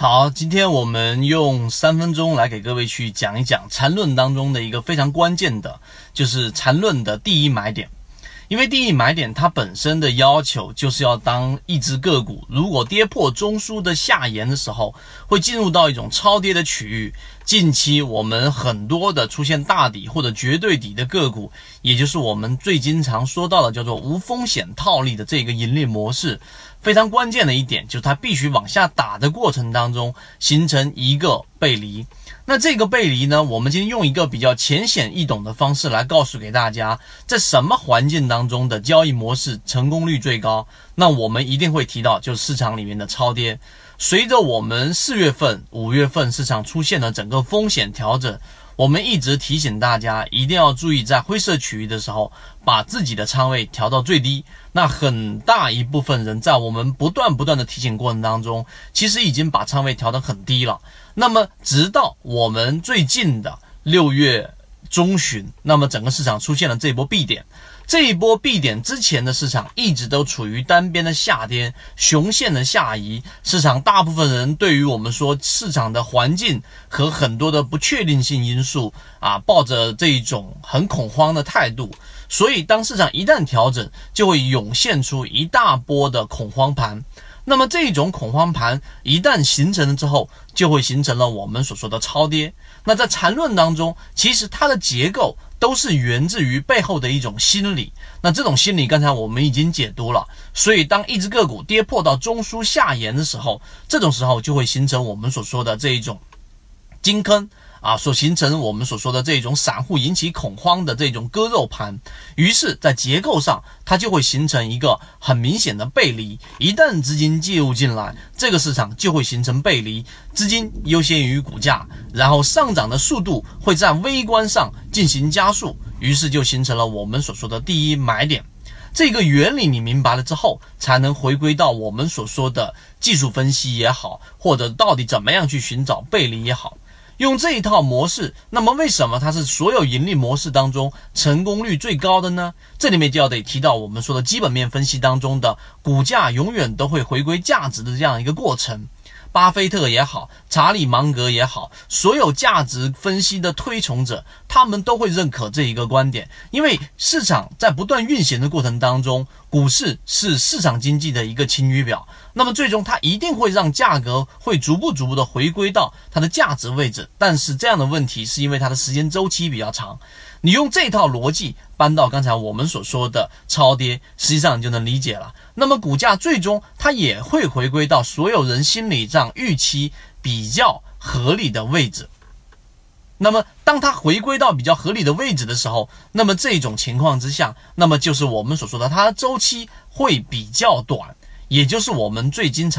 好，今天我们用三分钟来给各位去讲一讲缠论当中的一个非常关键的，就是缠论的第一买点。因为第一买点它本身的要求就是要当一只个股如果跌破中枢的下沿的时候，会进入到一种超跌的区域。近期我们很多的出现大底或者绝对底的个股，也就是我们最经常说到的叫做无风险套利的这个盈利模式。非常关键的一点就是它必须往下打的过程当中形成一个背离。那这个背离呢，我们今天用一个比较浅显易懂的方式来告诉给大家，在什么环境当中的交易模式成功率最高？那我们一定会提到，就是市场里面的超跌。随着我们四月份、五月份市场出现了整个风险调整。我们一直提醒大家，一定要注意在灰色区域的时候，把自己的仓位调到最低。那很大一部分人在我们不断不断的提醒过程当中，其实已经把仓位调得很低了。那么，直到我们最近的六月中旬，那么整个市场出现了这一波 B 点。这一波 B 点之前的市场一直都处于单边的下跌，熊线的下移。市场大部分人对于我们说市场的环境和很多的不确定性因素啊，抱着这一种很恐慌的态度。所以，当市场一旦调整，就会涌现出一大波的恐慌盘。那么，这种恐慌盘一旦形成了之后，就会形成了我们所说的超跌。那在缠论当中，其实它的结构。都是源自于背后的一种心理，那这种心理刚才我们已经解读了，所以当一只个股跌破到中枢下沿的时候，这种时候就会形成我们所说的这一种金坑。啊，所形成我们所说的这种散户引起恐慌的这种割肉盘，于是，在结构上它就会形成一个很明显的背离。一旦资金介入进来，这个市场就会形成背离，资金优先于股价，然后上涨的速度会在微观上进行加速，于是就形成了我们所说的第一买点。这个原理你明白了之后，才能回归到我们所说的技术分析也好，或者到底怎么样去寻找背离也好。用这一套模式，那么为什么它是所有盈利模式当中成功率最高的呢？这里面就要得提到我们说的基本面分析当中的股价永远都会回归价值的这样一个过程。巴菲特也好，查理芒格也好，所有价值分析的推崇者，他们都会认可这一个观点，因为市场在不断运行的过程当中，股市是市场经济的一个晴雨表，那么最终它一定会让价格会逐步逐步的回归到它的价值位置，但是这样的问题是因为它的时间周期比较长。你用这套逻辑搬到刚才我们所说的超跌，实际上你就能理解了。那么股价最终它也会回归到所有人心理上预期比较合理的位置。那么当它回归到比较合理的位置的时候，那么这种情况之下，那么就是我们所说的它的周期会比较短，也就是我们最经常。